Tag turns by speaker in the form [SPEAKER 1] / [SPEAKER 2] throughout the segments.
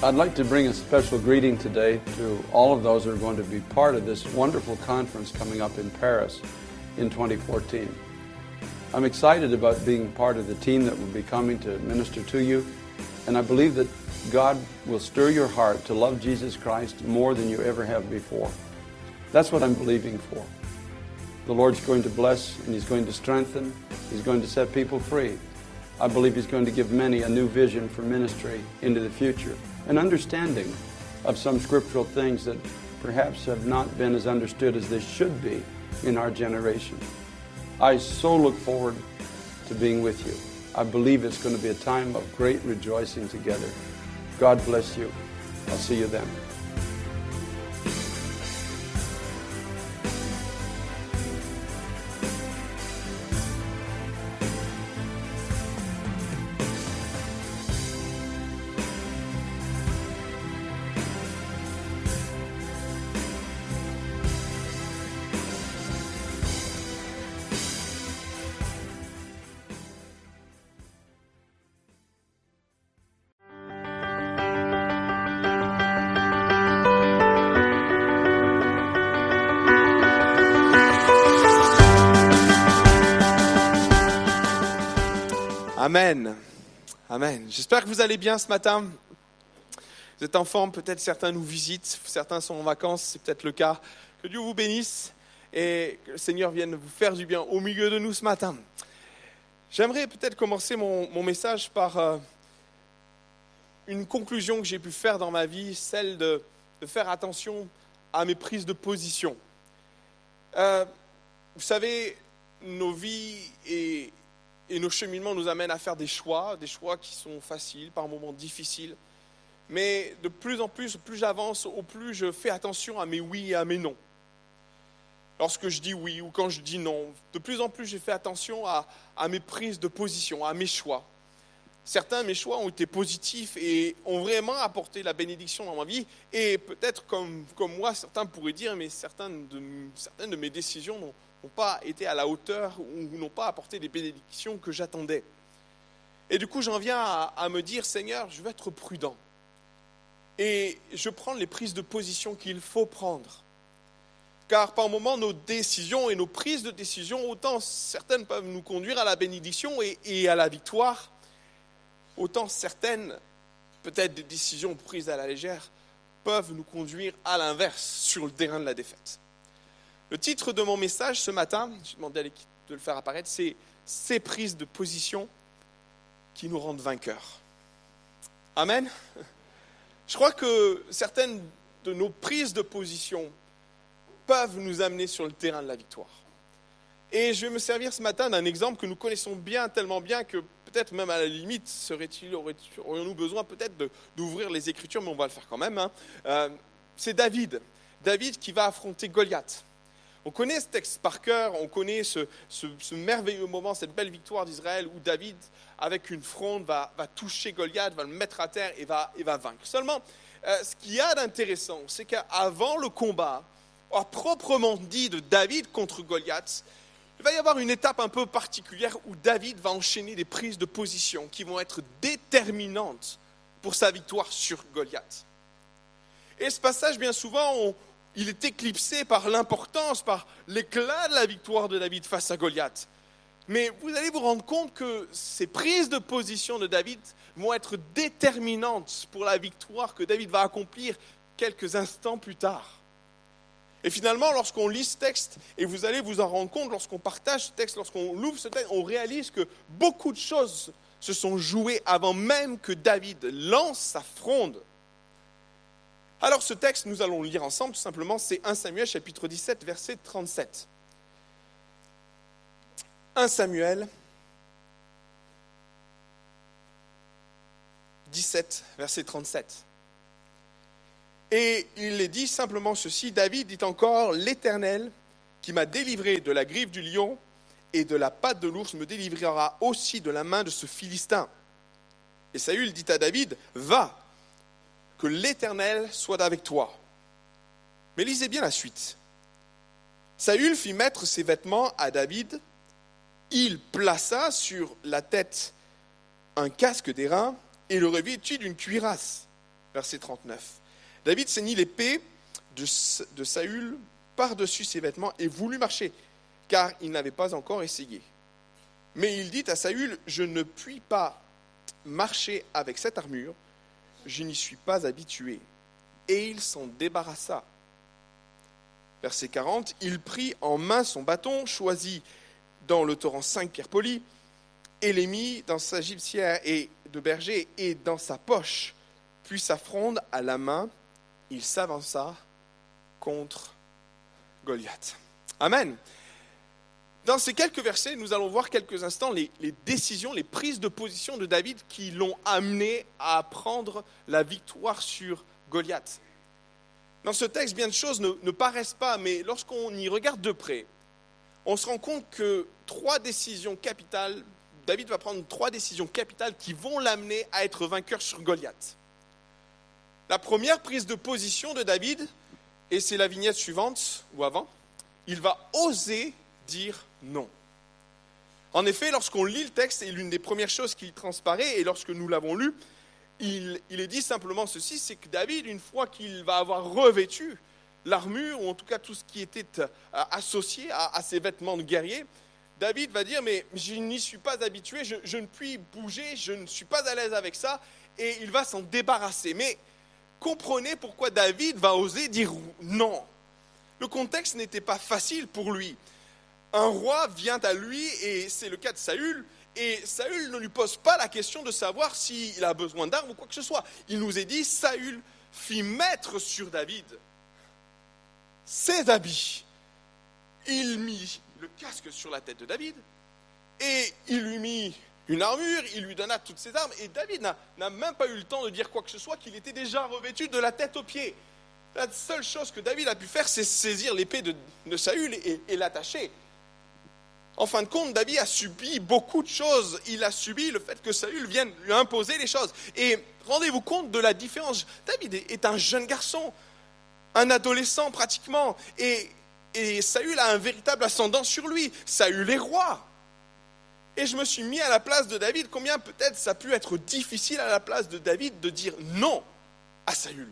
[SPEAKER 1] I'd like to bring a special greeting today to all of those who are going to be part of this wonderful conference coming up in Paris in 2014. I'm excited about being part of the team that will be coming to minister to you, and I believe that God will stir your heart to love Jesus Christ more than you ever have before. That's what I'm believing for. The Lord's going to bless and He's going to strengthen, He's going to set people free. I believe He's going to give many a new vision for ministry into the future, an understanding of some scriptural things that perhaps have not been as understood as they should be in our generation. I so look forward to being with you. I believe it's going to be a time of great rejoicing together. God bless you. I'll see you then.
[SPEAKER 2] J'espère que vous allez bien ce matin. Vous êtes en forme, peut-être certains nous visitent, certains sont en vacances, c'est peut-être le cas. Que Dieu vous bénisse et que le Seigneur vienne vous faire du bien au milieu de nous ce matin. J'aimerais peut-être commencer mon, message par euh, une conclusion que j'ai pu faire dans ma vie, celle de, de, faire attention à mes prises de position. Euh, vous savez, nos vies et, et nos cheminements nous amènent à faire des choix, des choix qui sont faciles, par moments difficiles. Mais de plus en plus, plus j'avance, au plus je fais attention à mes oui et à mes non. Lorsque je dis oui ou quand je dis non, de plus en plus j'ai fait attention à, mes prises de position, à mes choix. Certains de mes choix ont été positifs et ont vraiment apporté la bénédiction dans ma vie. Et peut-être comme, comme moi, certains pourraient dire, mais certaines de, certaines de mes décisions n'ont n'ont pas été à la hauteur ou n'ont pas apporté les bénédictions que j'attendais. Et du coup, j'en viens à, me dire, Seigneur, je vais être prudent. Et je prends les prises de position qu'il faut prendre. Car par moments, nos décisions et nos prises de décision, autant certaines peuvent nous conduire à la bénédiction et, et à la victoire, autant certaines, peut-être des décisions prises à la légère, peuvent nous conduire à l'inverse sur le terrain de la défaite. Le titre de mon message ce matin, j'ai demandé à l'équipe de le faire apparaître, c'est Ces prises de position qui nous rendent vainqueurs. Amen. Je crois que certaines de nos prises de position peuvent nous amener sur le terrain de la victoire. Et je vais me servir ce matin d'un exemple que nous connaissons bien, tellement bien que peut-être même à la limite, serait-il, aurions-nous besoin peut-être d'ouvrir les Écritures, mais on va le faire quand même. Hein. Euh, c'est David. David qui va affronter Goliath. On connaît ce texte par cœur, on connaît ce, merveilleux moment, cette belle victoire d'Israël où David, avec une fronde, va, toucher Goliath, va le mettre à terre et va, et va vaincre. Seulement, euh, ce qu'il y a d'intéressant, c'est qu'avant le combat, à proprement dit de David contre Goliath, il va y avoir une étape un peu particulière où David va enchaîner des prises de position qui vont être déterminantes pour sa victoire sur Goliath. Et ce passage, bien souvent, on, il est éclipsé par l'importance, par l'éclat de la victoire de David face à Goliath. Mais vous allez vous rendre compte que ces prises de position de David vont être déterminantes pour la victoire que David va accomplir quelques instants plus tard. Et finalement, lorsqu'on lit ce texte, et vous allez vous en rendre compte, lorsqu'on partage ce texte, lorsqu'on l'ouvre ce texte, on réalise que beaucoup de choses se sont jouées avant même que David lance sa fronde alors ce texte, nous allons le lire ensemble tout simplement, c'est 1 Samuel chapitre 17 verset 37. 1 Samuel 17 verset 37. Et il est dit simplement ceci, David dit encore, l'Éternel qui m'a délivré de la griffe du lion et de la patte de l'ours me délivrera aussi de la main de ce Philistin. Et Saül dit à David, va, que l'Éternel soit avec toi. Mais lisez bien la suite. Saül fit mettre ses vêtements à David, il plaça sur la tête un casque d'airain et le revêtit d'une cuirasse. verset 39. David ceignit l'épée de, de Saül par-dessus ses vêtements et voulut marcher, car il n'avait pas encore essayé. Mais il dit à Saül, je ne puis pas marcher avec cette armure, je n'y suis pas habitué. Et il s'en débarrassa. Verset 40, il prit en main son bâton, choisit dans le torrent cinq pierres polies, et les mit dans sa gibecière et de berger et dans sa poche, puis sa fronde à la main, il s'avança contre Goliath. Amen. Dans ces quelques versets, nous allons voir quelques instants les, décisions, les prises de position de David qui l'ont amené à prendre la victoire sur Goliath. Dans ce texte, bien de choses ne paraissent pas, mais lorsqu'on y regarde de près, on se rend compte que trois décisions capitales, David va prendre trois décisions capitales qui vont l'amener à être vainqueur sur Goliath. La première prise de position de David, et c'est la vignette suivante, ou avant, il va oser dire non. En effet, lorsqu'on lit le texte, et l'une des premières choses qui transparaît, et lorsque nous l'avons lu, il, est dit simplement ceci, c'est que David, une fois qu'il va avoir revêtu l'armure, ou en tout cas tout ce qui était associé à, ses vêtements de guerrier, David va dire, mais je n'y suis pas habitué, je, ne puis bouger, je ne suis pas à l'aise avec ça, et il va s'en débarrasser. Mais comprenez pourquoi David va oser dire non. Le contexte n'était pas facile pour lui. Un roi vient à lui, et c'est le cas de Saül, et Saül ne lui pose pas la question de savoir s'il a besoin d'armes ou quoi que ce soit. Il nous est dit, Saül fit mettre sur David ses habits. Il mit le casque sur la tête de David, et il lui mit une armure, il lui donna toutes ses armes, et David n'a même pas eu le temps de dire quoi que ce soit, qu'il était déjà revêtu de la tête aux pieds. La seule chose que David a pu faire, c'est saisir l'épée de, Saül et l'attacher. En fin de compte, David a subi beaucoup de choses. Il a subi le fait que Saül vienne lui imposer les choses. Et rendez-vous compte de la différence. David est un jeune garçon, un adolescent pratiquement, et, Saül a un véritable ascendant sur lui. Saül est roi. Et je me suis mis à la place de David. Combien peut-être ça a pu être difficile à la place de David de dire non à Saül?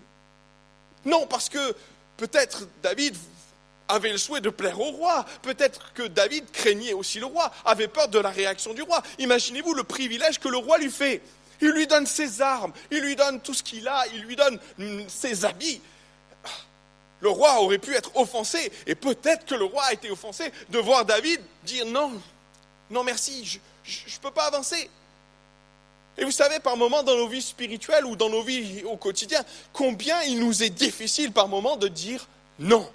[SPEAKER 2] Non, parce que peut-être David avait le souhait de plaire au roi. Peut-être que David craignait aussi le roi, avait peur de la réaction du roi. Imaginez-vous le privilège que le roi lui fait. Il lui donne ses armes, il lui donne tout ce qu'il a, il lui donne ses habits. Le roi aurait pu être offensé, et peut-être que le roi a été offensé de voir David dire non, non merci, je ne peux pas avancer. Et vous savez, par moments dans nos vies spirituelles ou dans nos vies au quotidien, combien il nous est difficile par moments de dire non.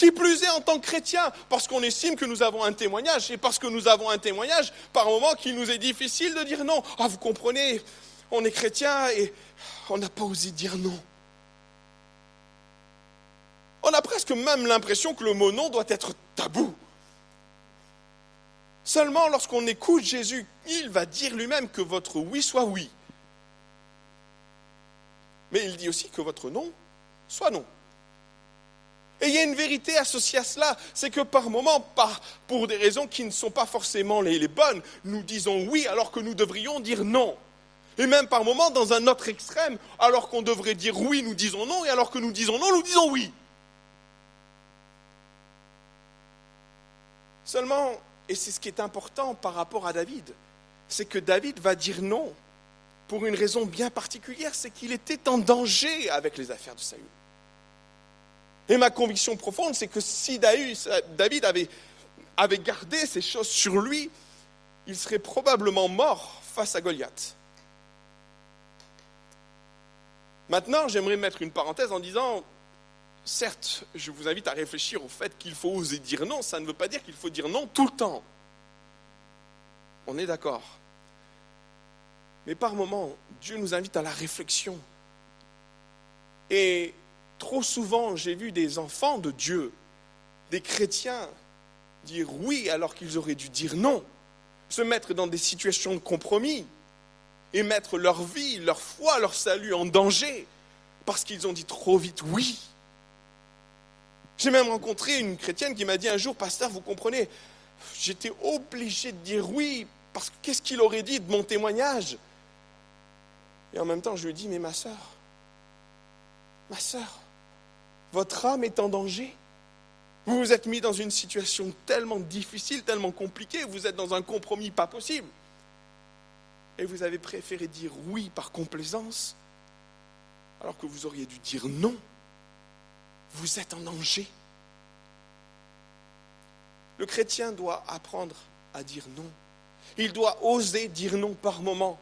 [SPEAKER 2] Qui plus est en tant que chrétien, parce qu'on estime que nous avons un témoignage, et parce que nous avons un témoignage, par moments qu'il nous est difficile de dire non. Ah, vous comprenez, on est chrétien et on n'a pas osé dire non. On a presque même l'impression que le mot non doit être tabou. Seulement lorsqu'on écoute Jésus, il va dire lui-même que votre oui soit oui. Mais il dit aussi que votre non soit non. Et il y a une vérité associée à cela, c'est que par moments, pour des raisons qui ne sont pas forcément les, les, bonnes, nous disons oui alors que nous devrions dire non. Et même par moments, dans un autre extrême, alors qu'on devrait dire oui, nous disons non, et alors que nous disons non, nous disons oui. Seulement, et c'est ce qui est important par rapport à David, c'est que David va dire non pour une raison bien particulière, c'est qu'il était en danger avec les affaires de Saül. Et ma conviction profonde, c'est que si David avait, gardé ces choses sur lui, il serait probablement mort face à Goliath. Maintenant, j'aimerais mettre une parenthèse en disant, certes, je vous invite à réfléchir au fait qu'il faut oser dire non, ça ne veut pas dire qu'il faut dire non tout le temps. On est d'accord. Mais par moments, Dieu nous invite à la réflexion. Et trop souvent, j'ai vu des enfants de Dieu, des chrétiens, dire oui alors qu'ils auraient dû dire non, se mettre dans des situations de compromis et mettre leur vie, leur foi, leur salut en danger parce qu'ils ont dit trop vite oui. J'ai même rencontré une chrétienne qui m'a dit un jour, pasteur, vous comprenez, j'étais obligé de dire oui, parce que qu'est-ce qu'il aurait dit de mon témoignage? Et en même temps, je lui dis, mais ma sœur, ma sœur, votre âme est en danger. Vous vous êtes mis dans une situation tellement difficile, tellement compliquée, vous êtes dans un compromis pas possible. Et vous avez préféré dire oui par complaisance, alors que vous auriez dû dire non. Vous êtes en danger. Le chrétien doit apprendre à dire non. Il doit oser dire non par moment.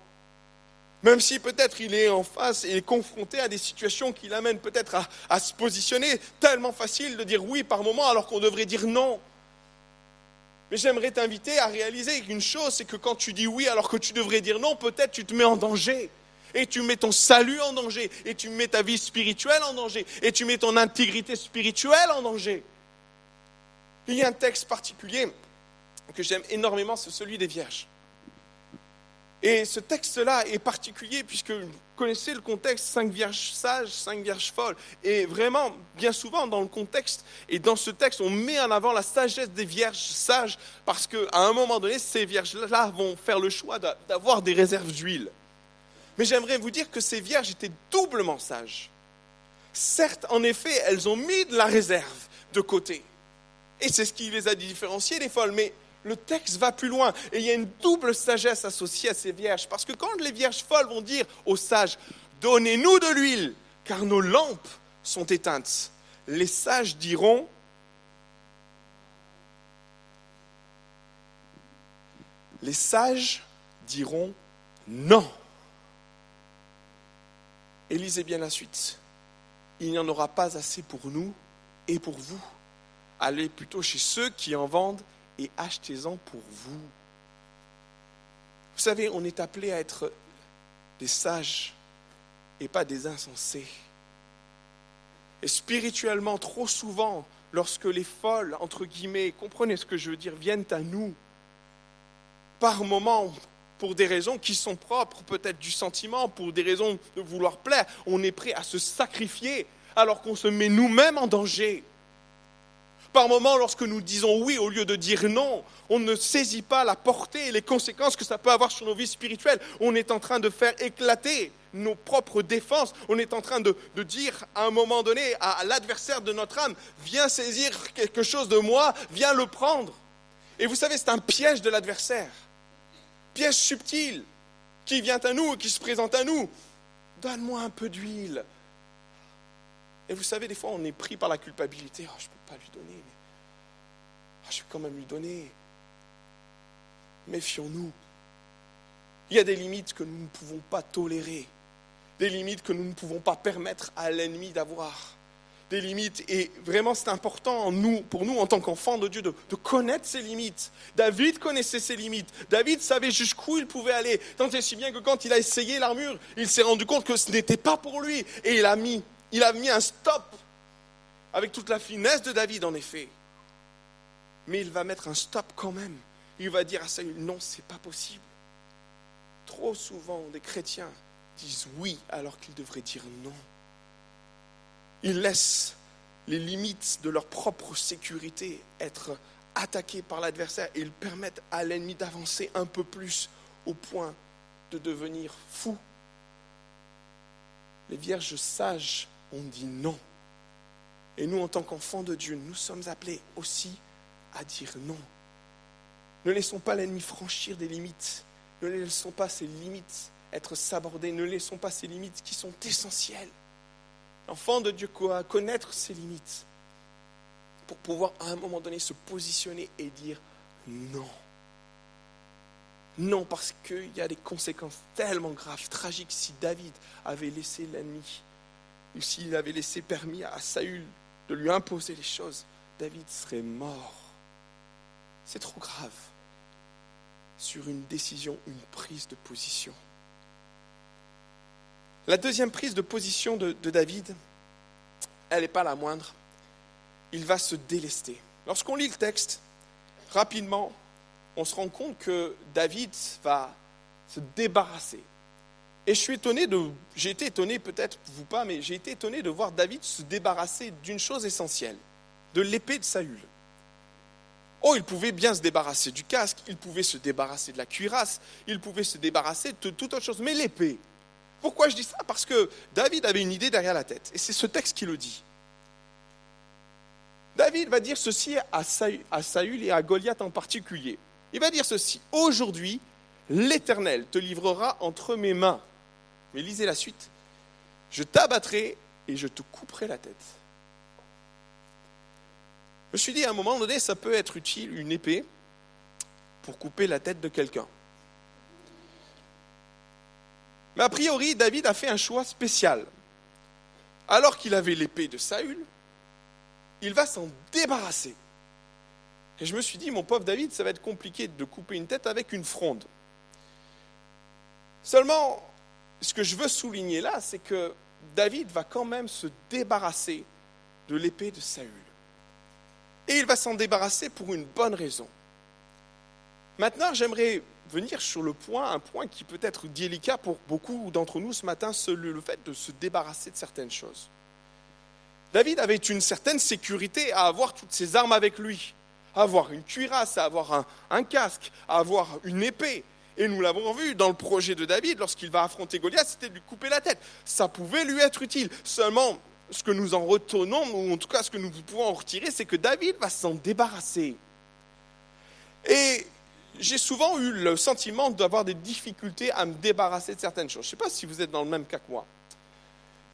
[SPEAKER 2] Même si peut-être il est en face et confronté à des situations qui l'amènent peut-être à, à, se positionner, tellement facile de dire oui par moment alors qu'on devrait dire non. Mais j'aimerais t'inviter à réaliser qu'une chose, c'est que quand tu dis oui alors que tu devrais dire non, peut-être tu te mets en danger. Et tu mets ton salut en danger, et tu mets ta vie spirituelle en danger, et tu mets ton intégrité spirituelle en danger. Il y a un texte particulier que j'aime énormément, c'est celui des vierges. Et ce texte-là est particulier puisque vous connaissez le contexte, cinq vierges sages, cinq vierges folles. Et vraiment, bien souvent, dans le contexte et dans ce texte, on met en avant la sagesse des vierges sages parce qu'à un moment donné, ces vierges-là vont faire le choix d'avoir des réserves d'huile. Mais j'aimerais vous dire que ces vierges étaient doublement sages. Certes, en effet, elles ont mis de la réserve de côté. Et c'est ce qui les a différenciées des folles. Mais le texte va plus loin. Et il y a une double sagesse associée à ces vierges. Parce que quand les vierges folles vont dire aux sages, donnez-nous de l'huile, car nos lampes sont éteintes, les sages diront, les sages diront non. Et lisez bien la suite. Il n'y en aura pas assez pour nous et pour vous. Allez plutôt chez ceux qui en vendent et achetez-en pour vous. Vous savez, on est appelé à être des sages et pas des insensés. Et spirituellement, trop souvent, lorsque les folles, entre guillemets, comprenez ce que je veux dire, viennent à nous, par moments, pour des raisons qui sont propres, peut-être du sentiment, pour des raisons de vouloir plaire, on est prêt à se sacrifier alors qu'on se met nous-mêmes en danger. Par lorsque nous disons oui au lieu de dire non, on ne saisit pas la portée et les conséquences que ça peut avoir sur nos vies spirituelles. On est en train de faire éclater nos propres défenses. On est en train de, dire à un moment donné à, l'adversaire de notre âme, viens saisir quelque chose de moi, viens le prendre. Et vous savez, c'est un piège de l'adversaire. Piège subtil qui vient à nous, qui se présente à nous. Donne-moi un peu d'huile. Et vous savez, des fois, on est pris par la culpabilité. Oh, je pas lui donner, mais oh, je vais quand même lui donner. Méfions-nous. Il y a des limites que nous ne pouvons pas tolérer, des limites que nous ne pouvons pas permettre à l'ennemi d'avoir, des limites. Et vraiment, c'est important nous, pour nous, en tant qu'enfants de Dieu, de, connaître ces limites. David connaissait ses limites. David savait jusqu'où il pouvait aller. Tant et si bien que quand il a essayé l'armure, il s'est rendu compte que ce n'était pas pour lui. Et il a mis il a mis un stop avec toute la finesse de David, en effet. Mais il va mettre un stop quand même. Il va dire à Saül, non, c'est pas possible. Trop souvent, des chrétiens disent oui alors qu'ils devraient dire non. Ils laissent les limites de leur propre sécurité être attaquées par l'adversaire et ils permettent à l'ennemi d'avancer un peu plus au point de devenir fou. Les vierges sages on dit non. Et nous, en tant qu'enfants de Dieu, nous sommes appelés aussi à dire non. Ne laissons pas l'ennemi franchir des limites. Ne laissons pas ces limites être sabordées. Ne laissons pas ces limites qui sont essentielles. L'enfant de Dieu doit connaître ses limites pour pouvoir à un moment donné se positionner et dire non. Non, parce qu'il y a des conséquences tellement graves, tragiques si David avait laissé l'ennemi ou s'il avait laissé permis à Saül de lui imposer les choses, David serait mort. C'est trop grave sur une décision, une prise de position. La deuxième prise de position de, David, elle n'est pas la moindre. Il va se délester. Lorsqu'on lit le texte, rapidement, on se rend compte que David va se débarrasser et je suis étonné de, j'ai été étonné peut-être vous pas, mais j'ai été étonné de voir David se débarrasser d'une chose essentielle, de l'épée de Saül. Oh, il pouvait bien se débarrasser du casque, il pouvait se débarrasser de la cuirasse, il pouvait se débarrasser de toute autre chose, mais l'épée. Pourquoi je dis ça? Parce que David avait une idée derrière la tête. Et c'est ce texte qui le dit. David va dire ceci à Saül et à Goliath en particulier. Il va dire ceci. Aujourd'hui, l'Éternel te livrera entre mes mains. Mais lisez la suite. Je t'abattrai et je te couperai la tête. Je me suis dit à un moment donné, ça peut être utile, une épée, pour couper la tête de quelqu'un. Mais a priori, David a fait un choix spécial. Alors qu'il avait l'épée de Saül, il va s'en débarrasser. Et je me suis dit, mon pauvre David, ça va être compliqué de couper une tête avec une fronde. Seulement, ce que je veux souligner là, c'est que David va quand même se débarrasser de l'épée de Saül. Et il va s'en débarrasser pour une bonne raison. Maintenant, j'aimerais venir sur le point, un point qui peut être délicat pour beaucoup d'entre nous ce matin, le fait de se débarrasser de certaines choses. David avait une certaine sécurité à avoir toutes ses armes avec lui, à avoir une cuirasse, à avoir un, un casque, à avoir une épée. Et nous l'avons vu dans le projet de David, lorsqu'il va affronter Goliath, c'était de lui couper la tête. Ça pouvait lui être utile. Seulement, ce que nous en retenons, ou en tout cas ce que nous pouvons en retirer, c'est que David va s'en débarrasser. Et j'ai souvent eu le sentiment d'avoir des difficultés à me débarrasser de certaines choses. Je ne sais pas si vous êtes dans le même cas que moi.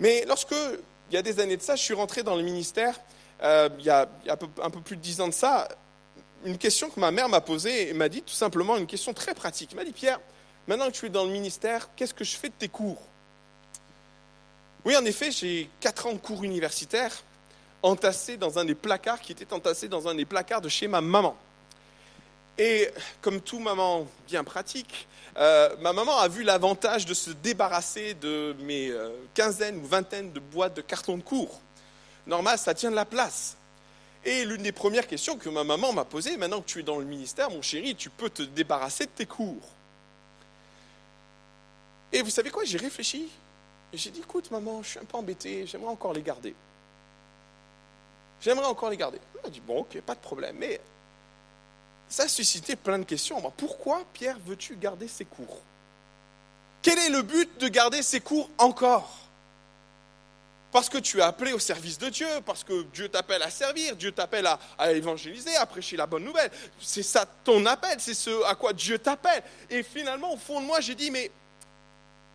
[SPEAKER 2] Mais lorsque, il y a des années de ça, je suis rentré dans le ministère, euh, il y a, un, peu, un peu plus de dix ans de ça, une question que ma mère m'a posée et m'a dit tout simplement une question très pratique. Elle m'a dit, Pierre, maintenant que tu es dans le ministère, qu'est-ce que je fais de tes cours? Oui, en effet, j'ai quatre ans de cours universitaires entassés dans un des placards qui était entassé dans un des placards de chez ma maman. Et comme tout maman bien pratique, euh, ma maman a vu l'avantage de se débarrasser de mes euh, quinzaines ou vingtaines de boîtes de cartons de cours. Normal, ça tient de la place. Et l'une des premières questions que ma maman m'a posées, maintenant que tu es dans le ministère, mon chéri, tu peux te débarrasser de tes cours. Et vous savez quoi, j'ai réfléchi. Et j'ai dit, écoute maman, je suis un peu embêté, j'aimerais encore les garder. J'aimerais encore les garder. Elle m'a dit, bon, ok, pas de problème. Mais ça a suscité plein de questions. Pourquoi, Pierre, veux-tu garder ces cours? Quel est le but de garder ces cours encore? Parce que tu es appelé au service de Dieu, parce que Dieu t'appelle à servir, Dieu t'appelle à, évangéliser, à prêcher la bonne nouvelle. C'est ça ton appel, c'est ce à quoi Dieu t'appelle. Et finalement, au fond de moi, j'ai dit, mais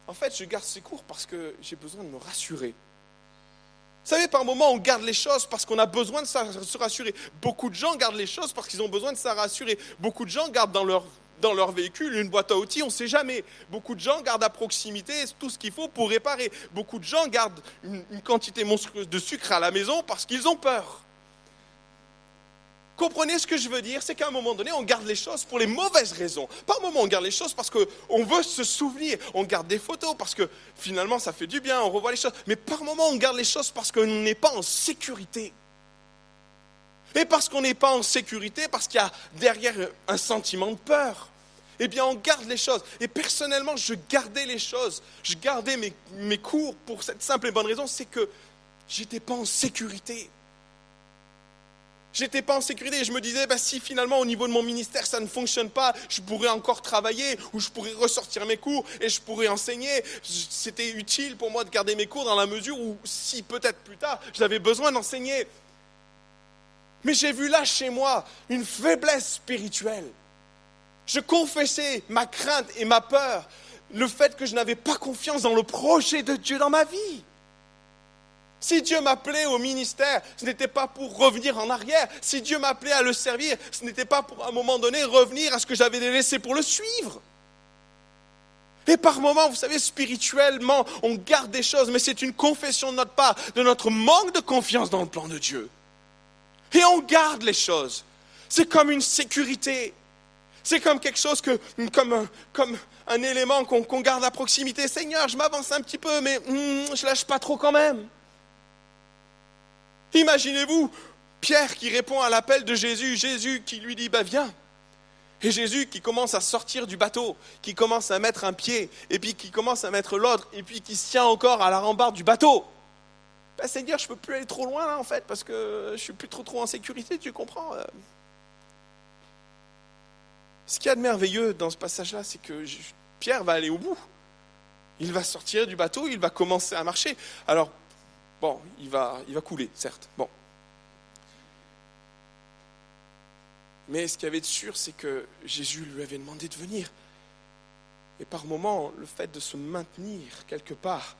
[SPEAKER 2] en fait, je garde ces cours parce que j'ai besoin de me rassurer. Vous savez, par moments, on garde les choses parce qu'on a besoin de se rassurer. Beaucoup de gens gardent les choses parce qu'ils ont besoin de se rassurer. Beaucoup de gens gardent dans leur, dans leur véhicule une boîte à outils, on ne sait jamais. Beaucoup de gens gardent à proximité tout ce qu'il faut pour réparer. Beaucoup de gens gardent une quantité monstrueuse de sucre à la maison parce qu'ils ont peur. Comprenez ce que je veux dire? C'est qu'à un moment donné, on garde les choses pour les mauvaises raisons. Par moment, on garde les choses parce qu'on veut se souvenir. On garde des photos parce que finalement, ça fait du bien, on revoit les choses. Mais par moment, on garde les choses parce qu'on n'est pas en sécurité. Et parce qu'on n'est pas en sécurité, parce qu'il y a derrière un sentiment de peur. Eh bien, on garde les choses. Et personnellement, je gardais les choses. Je gardais mes, cours pour cette simple et bonne raison, c'est que j'étais pas en sécurité. J'étais pas en sécurité et je me disais, bah, si finalement au niveau de mon ministère ça ne fonctionne pas, je pourrais encore travailler ou je pourrais ressortir mes cours et je pourrais enseigner. C'était utile pour moi de garder mes cours dans la mesure où si peut-être plus tard j'avais besoin d'enseigner. Mais j'ai vu là chez moi une faiblesse spirituelle. Je confessais ma crainte et ma peur, le fait que je n'avais pas confiance dans le projet de Dieu dans ma vie. Si Dieu m'appelait au ministère, ce n'était pas pour revenir en arrière. Si Dieu m'appelait à le servir, ce n'était pas pour à un moment donné revenir à ce que j'avais laissé pour le suivre. Et par moments, vous savez, spirituellement, on garde des choses, mais c'est une confession de notre part, de notre manque de confiance dans le plan de Dieu. Et on garde les choses. C'est comme une sécurité. C'est comme quelque chose que, comme un, élément qu'on garde à proximité. Seigneur, je m'avance un petit peu, mais hmm, je lâche pas trop quand même. Imaginez-vous Pierre qui répond à l'appel de Jésus, Jésus qui lui dit, bah viens. Et Jésus qui commence à sortir du bateau, qui commence à mettre un pied, et puis qui commence à mettre l'autre, et puis qui se tient encore à la rambarde du bateau. Ben, Seigneur, je ne peux plus aller trop loin là en fait, parce que je suis plus trop trop en sécurité, tu comprends euh. Ce qu'il y a de merveilleux dans ce passage-là, c'est que Pierre va aller au bout. Il va sortir du bateau, il va commencer à marcher. Alors, bon, il va, il va couler, certes. Bon. Mais ce qu'il y avait de sûr, c'est que Jésus lui avait demandé de venir. Et par moments, le fait de se maintenir quelque part,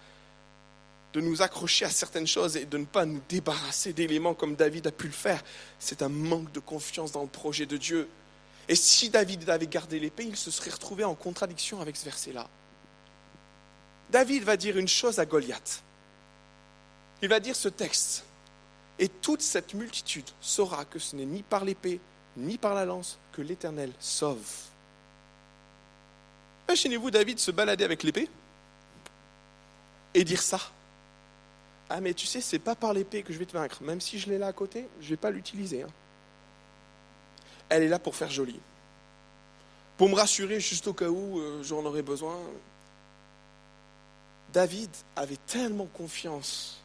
[SPEAKER 2] de nous accrocher à certaines choses et de ne pas nous débarrasser d'éléments comme David a pu le faire, c'est un manque de confiance dans le projet de Dieu. Et si David avait gardé l'épée, il se serait retrouvé en contradiction avec ce verset-là. David va dire une chose à Goliath. Il va dire ce texte. Et toute cette multitude saura que ce n'est ni par l'épée, ni par la lance que l'Éternel sauve. Imaginez-vous David se balader avec l'épée et dire ça. Ah mais tu sais, c'est pas par l'épée que je vais te vaincre. Même si je l'ai là à côté, je vais pas l'utiliser. Hein. Elle est là pour faire joli. Pour me rassurer juste au cas où euh, j'en aurais besoin. David avait tellement confiance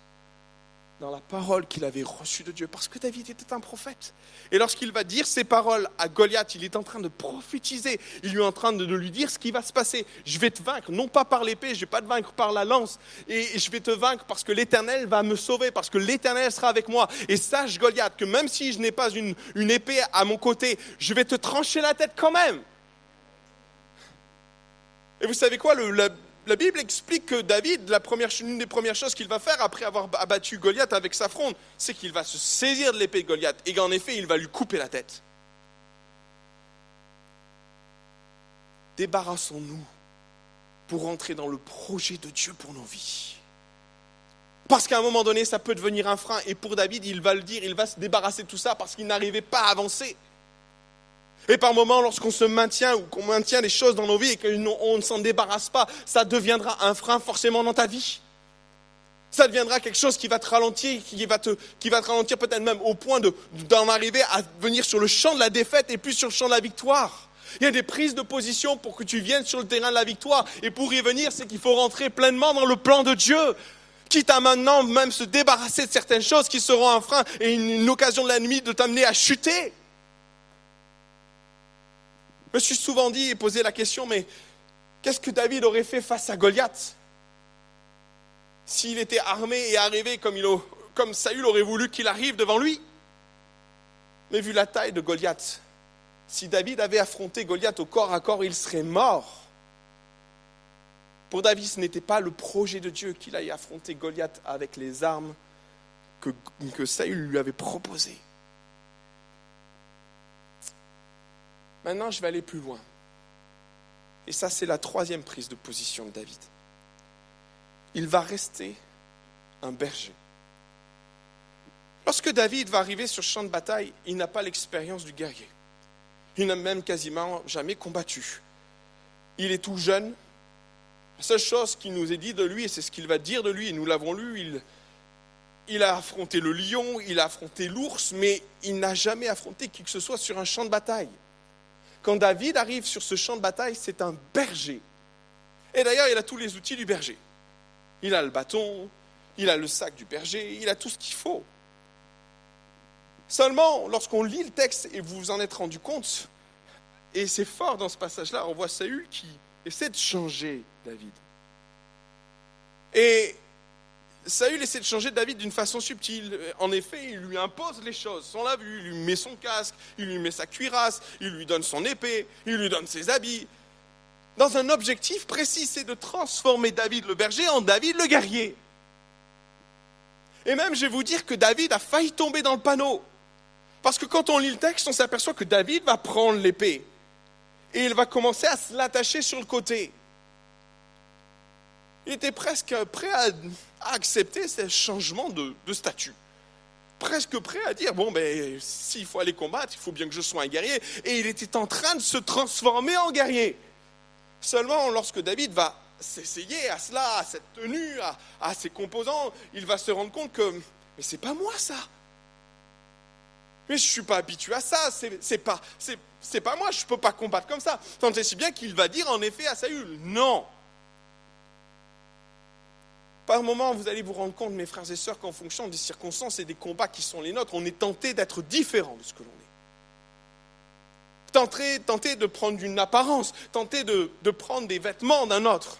[SPEAKER 2] dans la parole qu'il avait reçue de Dieu, parce que David était un prophète. Et lorsqu'il va dire ces paroles à Goliath, il est en train de prophétiser, il est en train de lui dire ce qui va se passer. Je vais te vaincre, non pas par l'épée, je vais pas te vaincre par la lance, et je vais te vaincre parce que l'Éternel va me sauver, parce que l'Éternel sera avec moi. Et sache, Goliath, que même si je n'ai pas une, épée à mon côté, je vais te trancher la tête quand même. Et vous savez quoi, le, Bible explique que David, la première, une des premières choses qu'il va faire après avoir abattu Goliath avec sa fronde, c'est qu'il va se saisir de l'épée de Goliath et qu'en effet, il va lui couper la tête. Débarrassons-nous pour entrer dans le projet de Dieu pour nos vies. Parce qu'à un moment donné, ça peut devenir un frein. Et pour David, il va le dire, il va se débarrasser de tout ça parce qu'il n'arrivait pas à avancer. Et par moments, lorsqu'on se maintient ou qu'on maintient les choses dans nos vies et qu'on ne s'en débarrasse pas, ça deviendra un frein forcément dans ta vie. Ça deviendra quelque chose qui va te ralentir, qui va te, qui va te ralentir peut-être même au point d'en arriver à venir sur le champ de la défaite et plus sur le champ de la victoire. Il y a des prises de position pour que tu viennes sur le terrain de la victoire. Et pour y venir, c'est qu'il faut rentrer pleinement dans le plan de Dieu. Quitte à maintenant même se débarrasser de certaines choses qui seront un frein et une, une occasion de l'ennemi de t'amener à chuter. Je me suis souvent dit et posé la question, mais qu'est-ce que David aurait fait face à Goliath? S'il était armé et arrivé comme, Saül aurait voulu qu'il arrive devant lui Mais vu la taille de Goliath, si David avait affronté Goliath au corps à corps, il serait mort. Pour David, ce n'était pas le projet de Dieu qu'il aille affronter Goliath avec les armes que Saül lui avait proposées. Maintenant, je vais aller plus loin. Et ça, c'est la troisième prise de position de David. Il va rester un berger. Lorsque David va arriver sur le champ de bataille, il n'a pas l'expérience du guerrier. Il n'a même quasiment jamais combattu. Il est tout jeune. La seule chose qui nous est dit de lui, et c'est ce qu'il va dire de lui, et nous l'avons lu, il, il a affronté le lion, il a affronté l'ours, mais il n'a jamais affronté qui que ce soit sur un champ de bataille. Quand David arrive sur ce champ de bataille, c'est un berger. Et d'ailleurs, il a tous les outils du berger. Il a le bâton, il a le sac du berger, il a tout ce qu'il faut. Seulement, lorsqu'on lit le texte et vous vous en êtes rendu compte, et c'est fort dans ce passage-là, on voit Saül qui essaie de changer David. Et Saül essaie de changer David d'une façon subtile. En effet, il lui impose les choses. On l'a vu, il lui met son casque, il lui met sa cuirasse, il lui donne son épée, il lui donne ses habits. Dans un objectif précis, c'est de transformer David le berger en David le guerrier. Et même, je vais vous dire que David a failli tomber dans le panneau. Parce que quand on lit le texte, on s'aperçoit que David va prendre l'épée. Et il va commencer à se l'attacher sur le côté. Il était presque prêt à, accepter ce changement de, statut. Presque prêt à dire, bon, ben, s'il faut aller combattre, il faut bien que je sois un guerrier. Et il était en train de se transformer en guerrier. Seulement, lorsque David va s'essayer à cela, à cette tenue, à, ses composants, il va se rendre compte que, mais c'est pas moi ça. Mais je ne suis pas habitué à ça, c'est pas, c'est pas moi, je ne peux pas combattre comme ça. Tant et si bien qu'il va dire en effet à Saül, non, par moments, vous allez vous rendre compte, mes frères et sœurs, qu'en fonction des circonstances et des combats qui sont les nôtres, on est tenté d'être différent de ce que l'on est. Tenter de prendre une apparence, tenter de, prendre des vêtements d'un autre.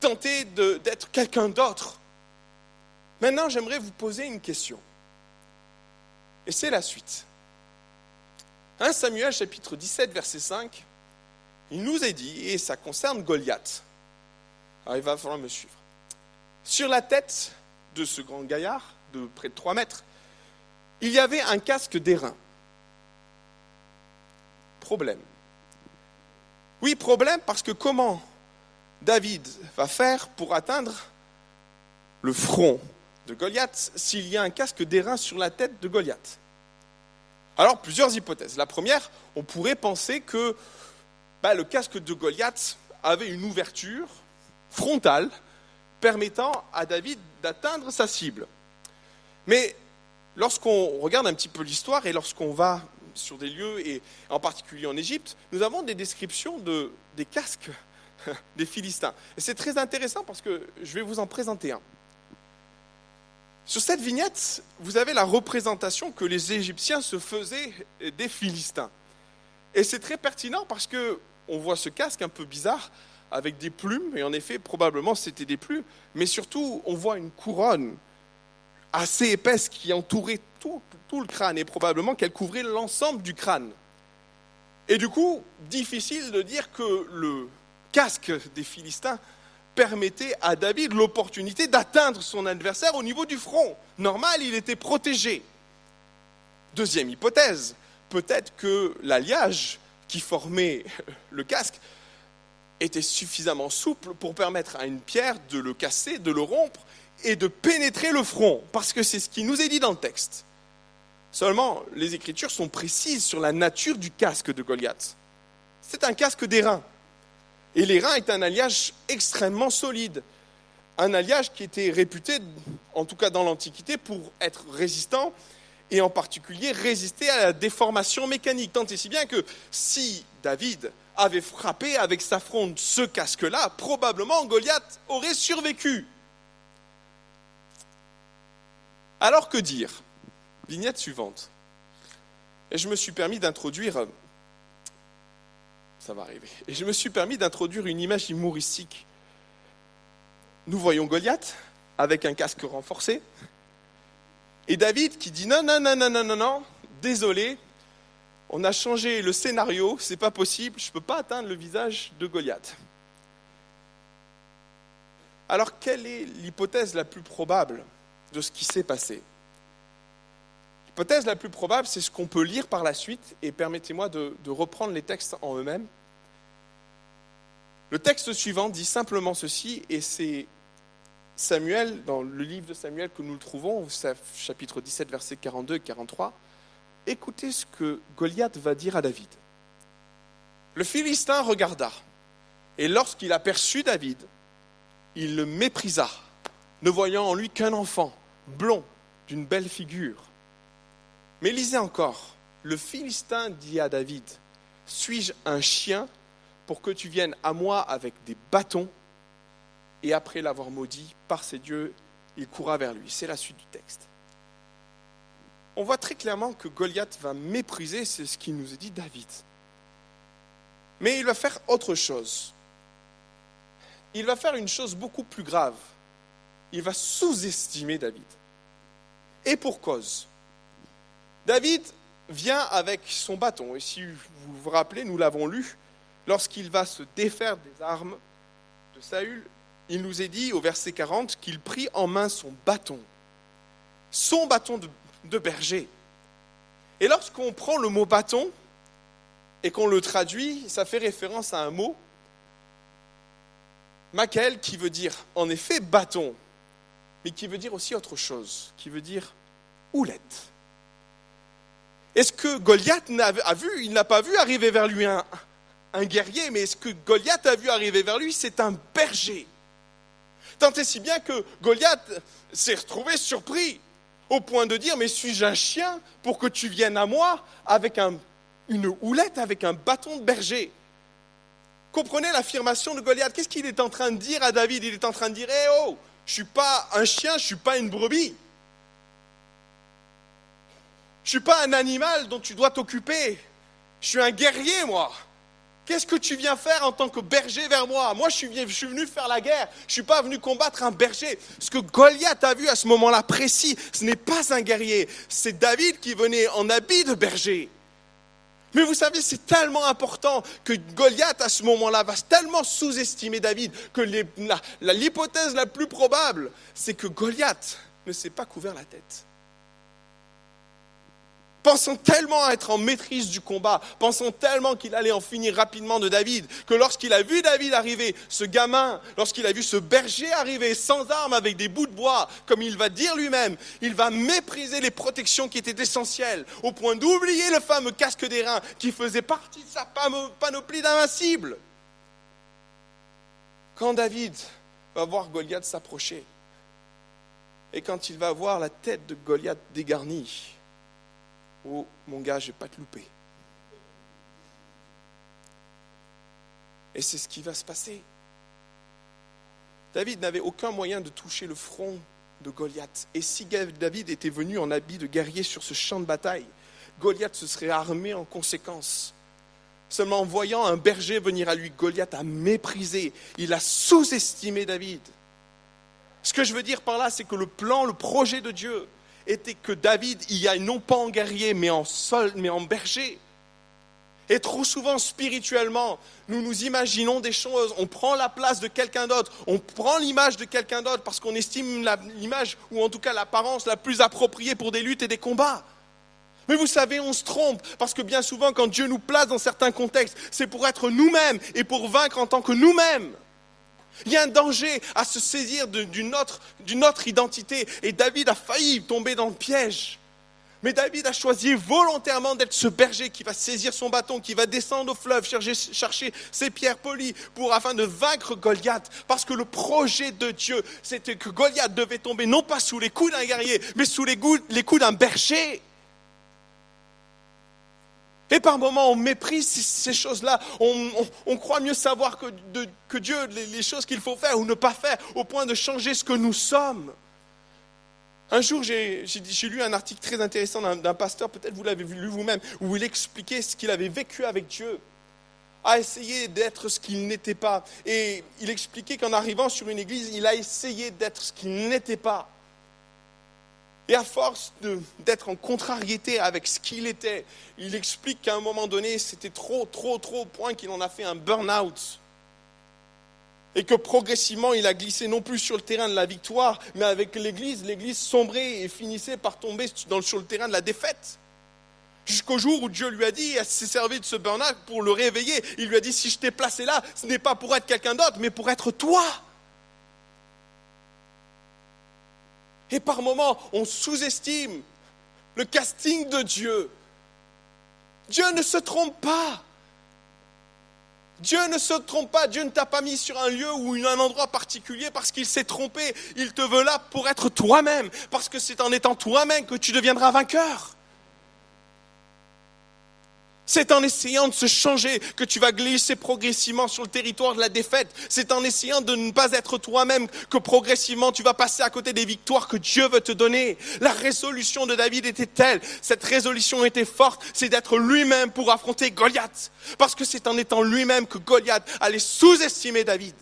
[SPEAKER 2] tenter d'être quelqu'un d'autre. Maintenant, j'aimerais vous poser une question. Et c'est la suite. 1 Samuel chapitre 17, verset 5, il nous est dit, et ça concerne Goliath. Alors il va falloir me suivre. Sur la tête de ce grand gaillard, de près de 3 mètres, il y avait un casque d'airain. Problème. Oui, problème parce que comment David va faire pour atteindre le front de Goliath s'il y a un casque d'airain sur la tête de Goliath? Alors, plusieurs hypothèses. La première, on pourrait penser que bah, le casque de Goliath avait une ouverture frontale permettant à David d'atteindre sa cible. Mais lorsqu'on regarde un petit peu l'histoire et lorsqu'on va sur des lieux, et en particulier en Égypte, nous avons des descriptions de, des casques des Philistins. Et c'est très intéressant parce que je vais vous en présenter un. Sur cette vignette, vous avez la représentation que les Égyptiens se faisaient des Philistins. Et c'est très pertinent parce que on voit ce casque un peu bizarre avec des plumes, et en effet, probablement c'était des plumes, mais surtout, on voit une couronne assez épaisse qui entourait tout, le crâne, et probablement qu'elle couvrait l'ensemble du crâne. Et du coup, difficile de dire que le casque des Philistins permettait à David l'opportunité d'atteindre son adversaire au niveau du front. Normal, il était protégé. Deuxième hypothèse, peut-être que l'alliage qui formait le casque était suffisamment souple pour permettre à une pierre de le casser, de le rompre et de pénétrer le front, parce que c'est ce qui nous est dit dans le texte. Seulement, les Écritures sont précises sur la nature du casque de Goliath. C'est un casque d'airain. Et l'airain est un alliage extrêmement solide. Un alliage qui était réputé, en tout cas dans l'Antiquité, pour être résistant et en particulier résister à la déformation mécanique. Tant et si bien que si David avait frappé avec sa fronde ce casque-là, probablement Goliath aurait survécu. Alors que dire? Vignette suivante. Et je me suis permis d'introduire, ça va arriver, et je me suis permis d'introduire une image humoristique. Nous voyons Goliath avec un casque renforcé, et David qui dit non, non, non, non, non, non, non, désolé, on a changé le scénario, c'est pas possible, je ne peux pas atteindre le visage de Goliath. Alors, quelle est l'hypothèse la plus probable de ce qui s'est passé? L'hypothèse la plus probable, c'est ce qu'on peut lire par la suite, et permettez-moi de, de, reprendre les textes en eux-mêmes. Le texte suivant dit simplement ceci, et c'est Samuel, dans le livre de Samuel que nous le trouvons, chapitre 17, versets 42 et 43, écoutez ce que Goliath va dire à David. Le Philistin regarda, et lorsqu'il aperçut David, il le méprisa, ne voyant en lui qu'un enfant, blond, d'une belle figure. Mais lisez encore, le Philistin dit à David, suis-je un chien pour que tu viennes à moi avec des bâtons? Et après l'avoir maudit par ses dieux, il courra vers lui. C'est la suite du texte. On voit très clairement que Goliath va mépriser c'est ce qui nous est dit David. Mais il va faire autre chose. Il va faire une chose beaucoup plus grave. Il va sous-estimer David. Et pour cause. David vient avec son bâton. Et si vous vous rappelez, nous l'avons lu, lorsqu'il va se défaire des armes de Saül, il nous est dit au verset 40 qu'il prit en main son bâton, son bâton de, berger. Et lorsqu'on prend le mot bâton et qu'on le traduit, ça fait référence à un mot, maquel, qui veut dire en effet bâton, mais qui veut dire aussi autre chose, qui veut dire houlette. Est-ce que Goliath a vu, il n'a pas vu arriver vers lui un, un guerrier, mais est-ce que Goliath a vu arriver vers lui C'est un berger. Tant et si bien que Goliath s'est retrouvé surpris au point de dire, mais suis-je un chien pour que tu viennes à moi avec une houlette, avec un bâton de berger? Comprenez l'affirmation de Goliath. Qu'est-ce qu'il est en train de dire à David? Il est en train de dire, eh oh, je ne suis pas un chien, je ne suis pas une brebis. Je ne suis pas un animal dont tu dois t'occuper. Je suis un guerrier, moi. Qu'est-ce que tu viens faire en tant que berger vers moi? Moi, je suis, venu faire la guerre. Je ne suis pas venu combattre un berger. Ce que Goliath a vu à ce moment-là précis, ce n'est pas un guerrier. C'est David qui venait en habit de berger. Mais vous savez, c'est tellement important que Goliath, à ce moment-là, va tellement sous-estimer David que l'hypothèse la plus probable, c'est que Goliath ne s'est pas couvert la tête pensant tellement être en maîtrise du combat, pensant tellement qu'il allait en finir rapidement de David, que lorsqu'il a vu David arriver, ce gamin, lorsqu'il a vu ce berger arriver sans armes avec des bouts de bois, comme il va dire lui-même, il va mépriser les protections qui étaient essentielles, au point d'oublier le fameux casque des reins qui faisait partie de sa panoplie d'invincibles. Quand David va voir Goliath s'approcher, et quand il va voir la tête de Goliath dégarnie, Oh, mon gars, je ne vais pas te louper. Et c'est ce qui va se passer. David n'avait aucun moyen de toucher le front de Goliath. Et si David était venu en habit de guerrier sur ce champ de bataille, Goliath se serait armé en conséquence. Seulement en voyant un berger venir à lui, Goliath a méprisé, il a sous-estimé David. Ce que je veux dire par là, c'est que le plan, le projet de Dieu, était que David y aille non pas en guerrier, mais en sol, mais en berger. Et trop souvent, spirituellement, nous nous imaginons des choses, on prend la place de quelqu'un d'autre, on prend l'image de quelqu'un d'autre parce qu'on estime l'image, ou en tout cas l'apparence la plus appropriée pour des luttes et des combats. Mais vous savez, on se trompe, parce que bien souvent, quand Dieu nous place dans certains contextes, c'est pour être nous-mêmes et pour vaincre en tant que nous-mêmes. Il y a un danger à se saisir d'une autre, identité. Et David a failli tomber dans le piège. Mais David a choisi volontairement d'être ce berger qui va saisir son bâton, qui va descendre au fleuve, chercher, chercher ses pierres polies pour afin de vaincre Goliath. Parce que le projet de Dieu, c'était que Goliath devait tomber non pas sous les coups d'un guerrier, mais sous les coups d'un berger. Et par moments, on méprise ces choses-là. On, croit mieux savoir que, Dieu les, choses qu'il faut faire ou ne pas faire, au point de changer ce que nous sommes. Un jour, j'ai lu un article très intéressant d'un pasteur, peut-être vous l'avez lu vous-même, où il expliquait ce qu'il avait vécu avec Dieu, a essayé d'être ce qu'il n'était pas. Et il expliquait qu'en arrivant sur une église, il a essayé d'être ce qu'il n'était pas. Et à force d'être en contrariété avec ce qu'il était, il explique qu'à un moment donné, c'était trop, trop, trop au point qu'il en a fait un burn-out. Et que progressivement, il a glissé non plus sur le terrain de la victoire, mais avec l'Église, l'Église sombrait et finissait par tomber sur le terrain de la défaite. Jusqu'au jour où Dieu lui a dit, il s'est servi de ce burn-out pour le réveiller. Il lui a dit, si je t'ai placé là, ce n'est pas pour être quelqu'un d'autre, mais pour être toi. Et par moments, on sous-estime le casting de Dieu. Dieu ne se trompe pas. Dieu ne se trompe pas, Dieu ne t'a pas mis sur un lieu ou un endroit particulier parce qu'il s'est trompé. Il te veut là pour être toi-même, parce que c'est en étant toi-même que tu deviendras vainqueur. C'est en essayant de se changer que tu vas glisser progressivement sur le territoire de la défaite. C'est en essayant de ne pas être toi-même que progressivement tu vas passer à côté des victoires que Dieu veut te donner. La résolution de David était telle, cette résolution était forte, c'est d'être lui-même pour affronter Goliath. Parce que c'est en étant lui-même que Goliath allait sous-estimer David.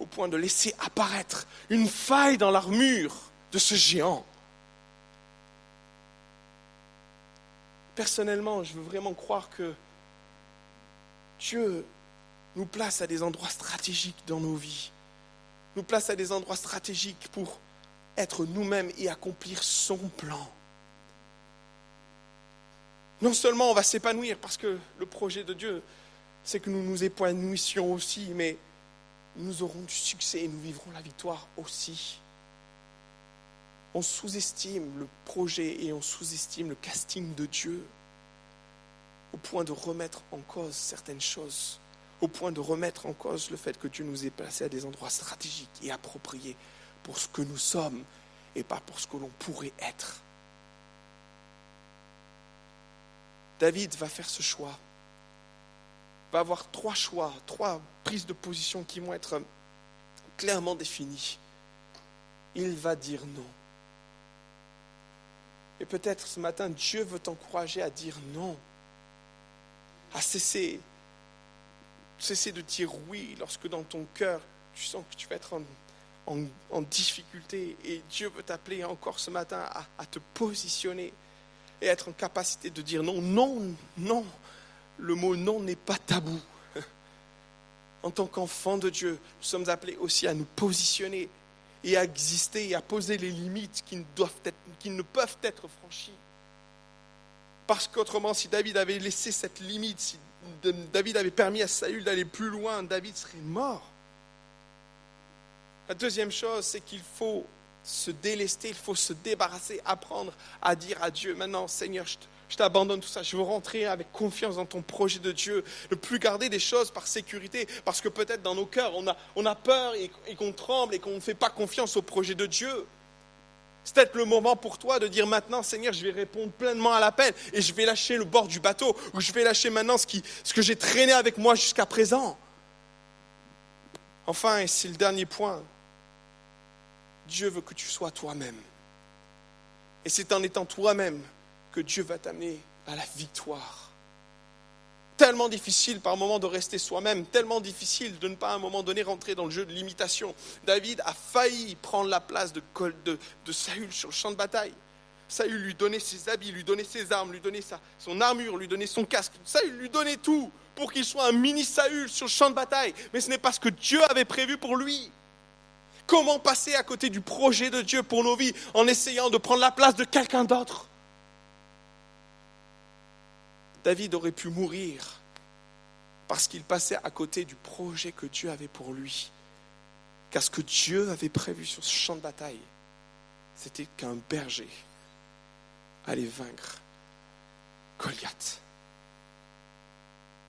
[SPEAKER 2] Au point de laisser apparaître une faille dans l'armure de ce géant. Personnellement, je veux vraiment croire que Dieu nous place à des endroits stratégiques dans nos vies, nous place à des endroits stratégiques pour être nous-mêmes et accomplir son plan. Non seulement on va s'épanouir parce que le projet de Dieu, c'est que nous nous épanouissions aussi, mais nous aurons du succès et nous vivrons la victoire aussi on sous-estime le projet et on sous-estime le casting de Dieu au point de remettre en cause certaines choses, au point de remettre en cause le fait que Dieu nous ait placés à des endroits stratégiques et appropriés pour ce que nous sommes et pas pour ce que l'on pourrait être. David va faire ce choix, va avoir trois choix, trois prises de position qui vont être clairement définies. Il va dire non. Et peut-être ce matin, Dieu veut t'encourager à dire non, à cesser de dire oui lorsque dans ton cœur, tu sens que tu vas être en difficulté. Et Dieu veut t'appeler encore ce matin à, à te positionner et être en capacité de dire non, non, non. Le mot non n'est pas tabou. En tant qu'enfant de Dieu, nous sommes appelés aussi à nous positionner et à exister et à poser les limites qui ne, peuvent être franchies. Parce qu'autrement, si David avait laissé cette limite, si David avait permis à Saül d'aller plus loin, David serait mort. La deuxième chose, c'est qu'il faut se délester, il faut se débarrasser, apprendre à dire à Dieu, maintenant Seigneur, je te- je t'abandonne tout ça, je veux rentrer avec confiance dans ton projet de Dieu, ne plus garder des choses par sécurité, parce que peut-être dans nos cœurs, on a, peur et, qu'on tremble et qu'on ne fait pas confiance au projet de Dieu. C'est peut-être le moment pour toi de dire maintenant, Seigneur, je vais répondre pleinement à l'appel et je vais lâcher le bord du bateau ou je vais lâcher maintenant ce, ce que j'ai traîné avec moi jusqu'à présent. Enfin, et c'est le dernier point, Dieu veut que tu sois toi-même. Et c'est en étant toi-même que Dieu va t'amener à la victoire. Tellement difficile par moment de rester soi-même, tellement difficile de ne pas à un moment donné rentrer dans le jeu de l'imitation. David a failli prendre la place de, Saül sur le champ de bataille. Saül lui donnait ses habits, lui donnait ses armes, lui donnait son armure, lui donnait son casque. Saül lui donnait tout pour qu'il soit un mini Saül sur le champ de bataille. Mais ce n'est pas ce que Dieu avait prévu pour lui. Comment passer à côté du projet de Dieu pour nos vies en essayant de prendre la place de quelqu'un d'autre? David aurait pu mourir parce qu'il passait à côté du projet que Dieu avait pour lui. Car ce que Dieu avait prévu sur ce champ de bataille, c'était qu'un berger allait vaincre Goliath.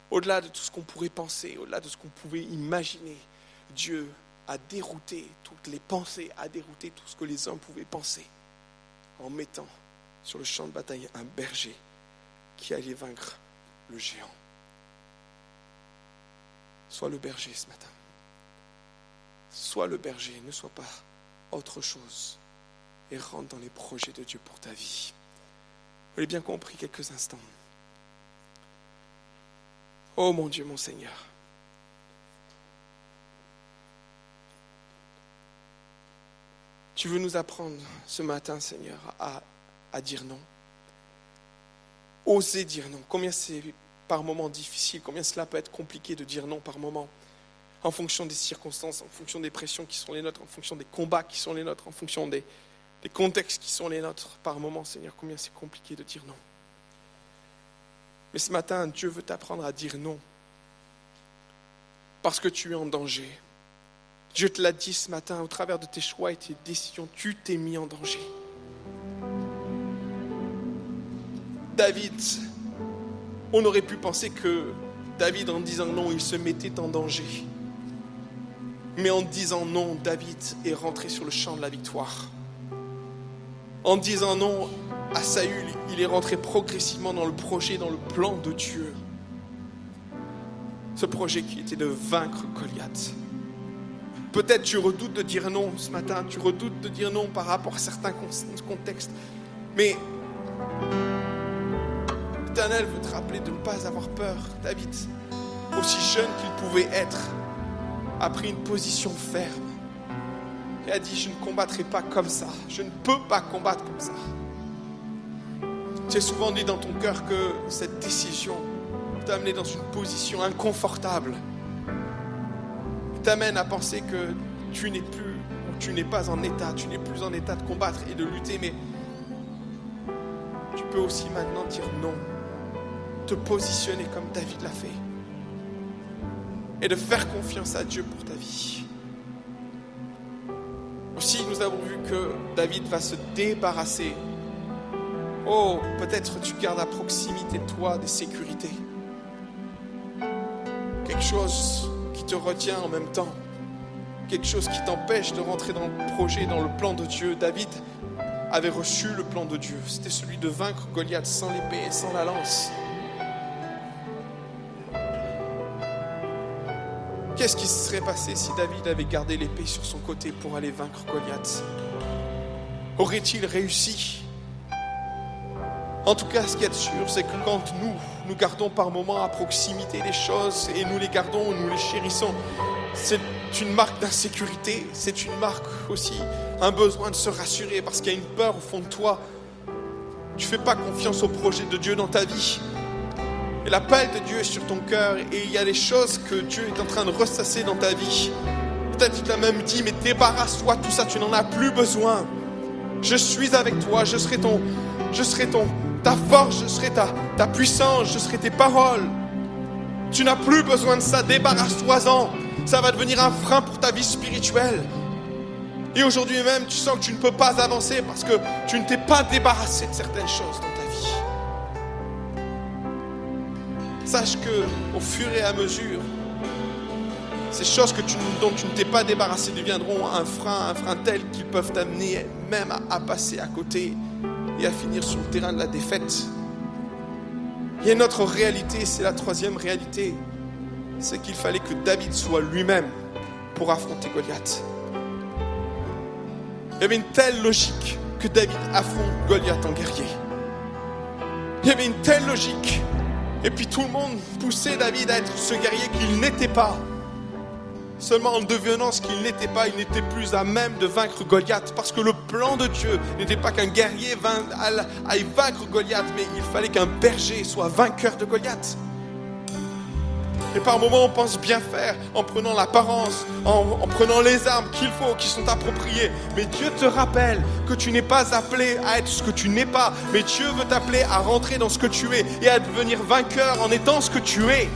[SPEAKER 2] Au-delà de tout ce qu'on pourrait penser, au-delà de ce qu'on pouvait imaginer, Dieu a dérouté toutes les pensées, a dérouté tout ce que les hommes pouvaient penser, en mettant sur le champ de bataille un berger qui allait vaincre le géant. Sois le berger ce matin. Sois le berger, ne sois pas autre chose. Et rentre dans les projets de Dieu pour ta vie. Vous l'avez bien compris quelques instants. Oh mon Dieu, mon Seigneur. Tu veux nous apprendre ce matin, Seigneur, à, à dire non? Oser dire non. Combien c'est par moments difficile, combien cela peut être compliqué de dire non par moment, en fonction des circonstances, en fonction des pressions qui sont les nôtres, en fonction des combats qui sont les nôtres, en fonction des, des contextes qui sont les nôtres. Par moment, Seigneur, combien c'est compliqué de dire non. Mais ce matin, Dieu veut t'apprendre à dire non. Parce que tu es en danger. Dieu te l'a dit ce matin, au travers de tes choix et tes décisions, tu t'es mis en danger. David, on aurait pu penser que David, en disant non, il se mettait en danger. Mais en disant non, David est rentré sur le champ de la victoire. En disant non à Saül, il est rentré progressivement dans le projet, dans le plan de Dieu. Ce projet qui était de vaincre Goliath. Peut-être tu redoutes de dire non ce matin, tu redoutes de dire non par rapport à certains contextes. Mais l'Éternel veut te rappeler de ne pas avoir peur. David, aussi jeune qu'il pouvait être, a pris une position ferme et a dit, je ne combattrai pas comme ça. Je ne peux pas combattre comme ça. Tu souvent dit dans ton cœur que cette décision t'a amené dans une position inconfortable t'amène à penser que tu n'es plus, ou tu n'es pas en état, tu n'es plus en état de combattre et de lutter, mais tu peux aussi maintenant dire non, te positionner comme David l'a fait, et de faire confiance à Dieu pour ta vie. Aussi, nous avons vu que David va se débarrasser. Oh, peut-être tu gardes à proximité de toi des sécurités. Quelque chose qui te retient en même temps. Quelque chose qui t'empêche de rentrer dans le projet, dans le plan de Dieu. David avait reçu le plan de Dieu. C'était celui de vaincre Goliath sans l'épée et sans la lance. Qu'est-ce qui se serait passé si David avait gardé l'épée sur son côté pour aller vaincre Goliath? Aurait-il réussi? En tout cas, ce qui est sûr, c'est que quand nous, nous gardons par moments à proximité les choses et nous les gardons, nous les chérissons, c'est une marque d'insécurité, c'est une marque aussi, un besoin de se rassurer parce qu'il y a une peur au fond de toi. Tu ne fais pas confiance au projet de Dieu dans ta vie. Et l'appel de Dieu est sur ton cœur et il y a des choses que Dieu est en train de ressasser dans ta vie. Peut-être tu t'as même dit, mais débarrasse-toi, tout ça, tu n'en as plus besoin. Je suis avec toi, je serai ton, je serai ton, ta force, je serai ta, ta puissance, je serai tes paroles. Tu n'as plus besoin de ça, débarrasse-toi-en. Ça va devenir un frein pour ta vie spirituelle. Et aujourd'hui même, tu sens que tu ne peux pas avancer parce que tu ne t'es pas débarrassé de certaines choses dans ta vie. Sache que au fur et à mesure, ces choses que tu, dont tu ne t'es pas débarrassé deviendront un frein, un frein tel qu'ils peuvent t'amener même à, à passer à côté et à finir sur le terrain de la défaite. Il y a une autre réalité, c'est la troisième réalité, c'est qu'il fallait que David soit lui-même pour affronter Goliath. Il y avait une telle logique que David affronte Goliath en guerrier. Il y avait une telle logique. Et puis tout le monde poussait David à être ce guerrier qu'il n'était pas. Seulement en devenant ce qu'il n'était pas, il n'était plus à même de vaincre Goliath. Parce que le plan de Dieu n'était pas qu'un guerrier aille vaincre Goliath, mais il fallait qu'un berger soit vainqueur de Goliath. Et par moments, on pense bien faire en prenant l'apparence, en, en, prenant les armes qu'il faut, qui sont appropriées. Mais Dieu te rappelle que tu n'es pas appelé à être ce que tu n'es pas, mais Dieu veut t'appeler à rentrer dans ce que tu es et à devenir vainqueur en étant ce que tu es.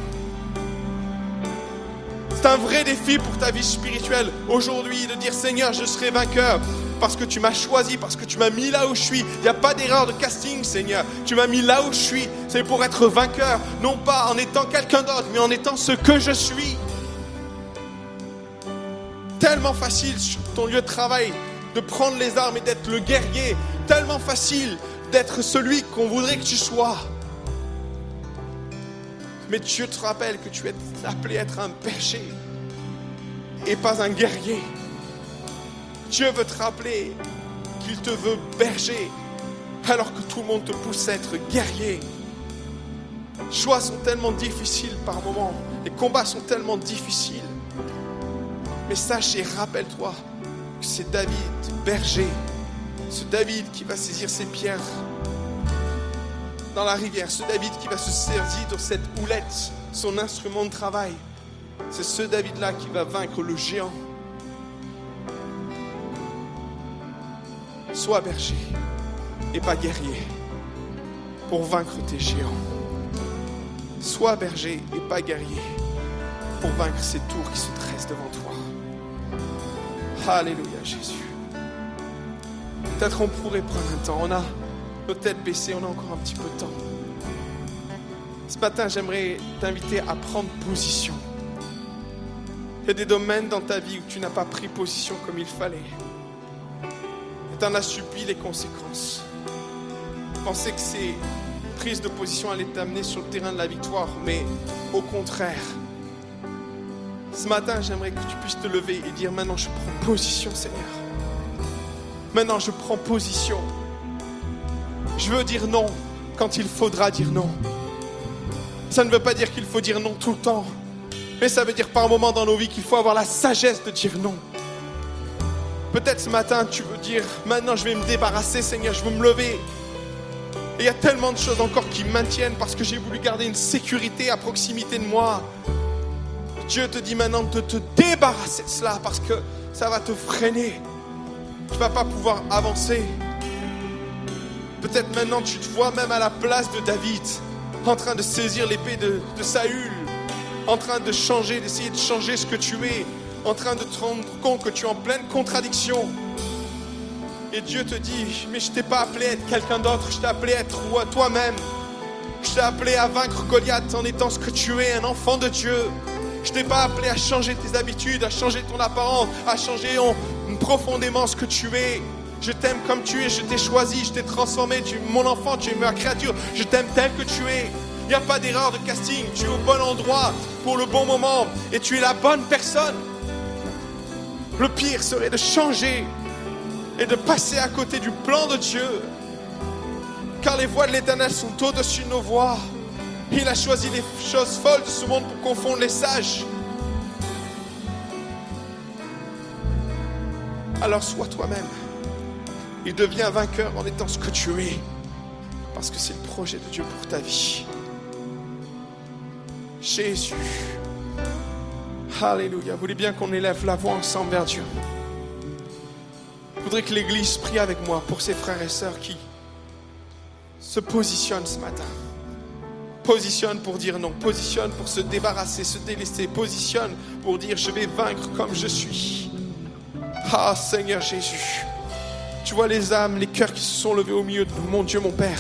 [SPEAKER 2] C'est un vrai défi pour ta vie spirituelle aujourd'hui de dire Seigneur, je serai vainqueur parce que tu m'as choisi, parce que tu m'as mis là où je suis. Il n'y a pas d'erreur de casting, Seigneur. Tu m'as mis là où je suis. C'est pour être vainqueur, non pas en étant quelqu'un d'autre, mais en étant ce que je suis. Tellement facile sur ton lieu de travail de prendre les armes et d'être le guerrier. Tellement facile d'être celui qu'on voudrait que tu sois. Mais Dieu te rappelle que tu es appelé à être un berger et pas un guerrier. Dieu veut te rappeler qu'il te veut berger alors que tout le monde te pousse à être guerrier. Les choix sont tellement difficiles par moments, les combats sont tellement difficiles. Mais sache et rappelle-toi que c'est David, berger, ce David qui va saisir ses pierres dans la rivière, ce David qui va se saisir de cette houlette, son instrument de travail. C'est ce David-là qui va vaincre le géant. Sois berger et pas guerrier pour vaincre tes géants. Sois berger et pas guerrier pour vaincre ces tours qui se dressent devant toi. Alléluia Jésus. Peut-être on pourrait prendre un temps. On a nos têtes baissées, on a encore un petit peu de temps. Ce matin, j'aimerais t'inviter à prendre position. Il y a des domaines dans ta vie où tu n'as pas pris position comme il fallait. Et tu en as subi les conséquences. Penser que ces prises de position allaient t'amener sur le terrain de la victoire, mais au contraire. Ce matin, j'aimerais que tu puisses te lever et dire maintenant je prends position, Seigneur. Maintenant, je prends position. Je veux dire non quand il faudra dire non. Ça ne veut pas dire qu'il faut dire non tout le temps, mais ça veut dire par moment dans nos vies qu'il faut avoir la sagesse de dire non. Peut-être ce matin, tu veux dire, maintenant je vais me débarrasser, Seigneur, je veux me lever. Et il y a tellement de choses encore qui maintiennent parce que j'ai voulu garder une sécurité à proximité de moi. Dieu te dit maintenant de te débarrasser de cela parce que ça va te freiner. Tu ne vas pas pouvoir avancer. Peut-être maintenant tu te vois même à la place de David, en train de saisir l'épée de, de, Saül, en train de changer, d'essayer de changer ce que tu es, en train de te rendre compte que tu es en pleine contradiction. Et Dieu te dit, mais je t'ai pas appelé à être quelqu'un d'autre, je t'ai appelé à être toi-même. Je t'ai appelé à vaincre Goliath en étant ce que tu es, un enfant de Dieu. Je t'ai pas appelé à changer tes habitudes, à changer ton apparence, à changer en, profondément ce que tu es. Je t'aime comme tu es, je t'ai choisi, je t'ai transformé, tu es mon enfant, tu es ma créature, je t'aime tel que tu es. Il n'y a pas d'erreur de casting, tu es au bon endroit pour le bon moment et tu es la bonne personne. Le pire serait de changer et de passer à côté du plan de Dieu. Car les voies de l'Éternel sont au-dessus de nos voies. Il a choisi les choses folles de ce monde pour confondre les sages. Alors sois toi-même. Il devient vainqueur en étant ce que tu es. Parce que c'est le projet de Dieu pour ta vie. Jésus. Alléluia. Vous voulez bien qu'on élève la voix ensemble vers Dieu? Je voudrais que l'Église prie avec moi pour ses frères et sœurs qui se positionnent ce matin. Positionne pour dire non, positionne pour se débarrasser, se délaisser, positionne pour dire je vais vaincre comme je suis. Ah Seigneur Jésus, tu vois les âmes, les cœurs qui se sont levés au milieu de mon Dieu, mon Père.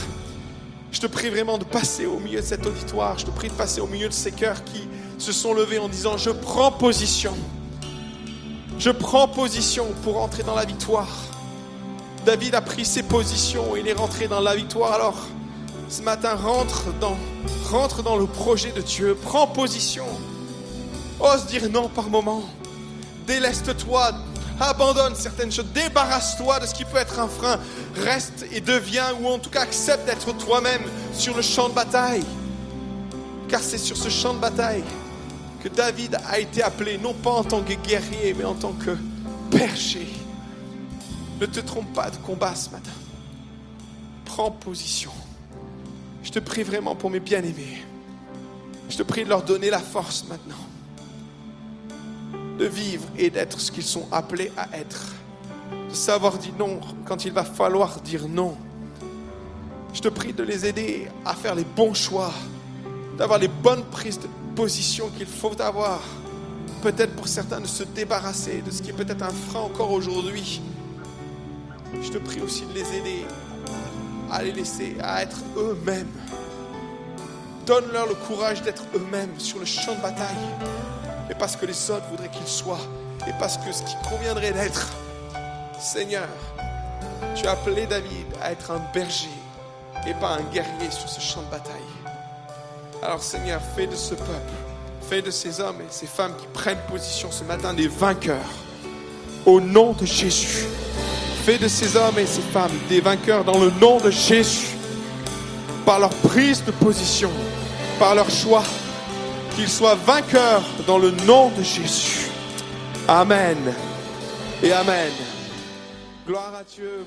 [SPEAKER 2] Je te prie vraiment de passer au milieu de cet auditoire, je te prie de passer au milieu de ces cœurs qui se sont levés en disant je prends position. Je prends position pour entrer dans la victoire. David a pris ses positions, il est rentré dans la victoire. Alors, ce matin, rentre dans, rentre dans le projet de Dieu, prends position. Ose dire non par moment. Déleste-toi, abandonne certaines choses, débarrasse-toi de ce qui peut être un frein. Reste et deviens, ou en tout cas accepte d'être toi-même sur le champ de bataille. Car c'est sur ce champ de bataille David a été appelé, non pas en tant que guerrier, mais en tant que berger. Ne te trompe pas de combat ce matin. Prends position. Je te prie vraiment pour mes bien-aimés. Je te prie de leur donner la force maintenant de vivre et d'être ce qu'ils sont appelés à être. De savoir dire non quand il va falloir dire non. Je te prie de les aider à faire les bons choix, d'avoir les bonnes prises de position qu'il faut avoir. Peut-être pour certains de se débarrasser de ce qui est peut-être un frein encore aujourd'hui. Je te prie aussi de les aider à les laisser, à être eux-mêmes. Donne-leur le courage d'être eux-mêmes sur le champ de bataille. Et parce que les autres voudraient qu'ils soient. Et parce que ce qui conviendrait d'être. Seigneur, tu as appelé David à être un berger et pas un guerrier sur ce champ de bataille. Alors Seigneur, fais de ce peuple, fais de ces hommes et ces femmes qui prennent position ce matin des vainqueurs. Au nom de Jésus. Fais de ces hommes et ces femmes des vainqueurs dans le nom de Jésus. Par leur prise de position, par leur choix. Qu'ils soient vainqueurs dans le nom de Jésus. Amen. Et Amen. Gloire à Dieu.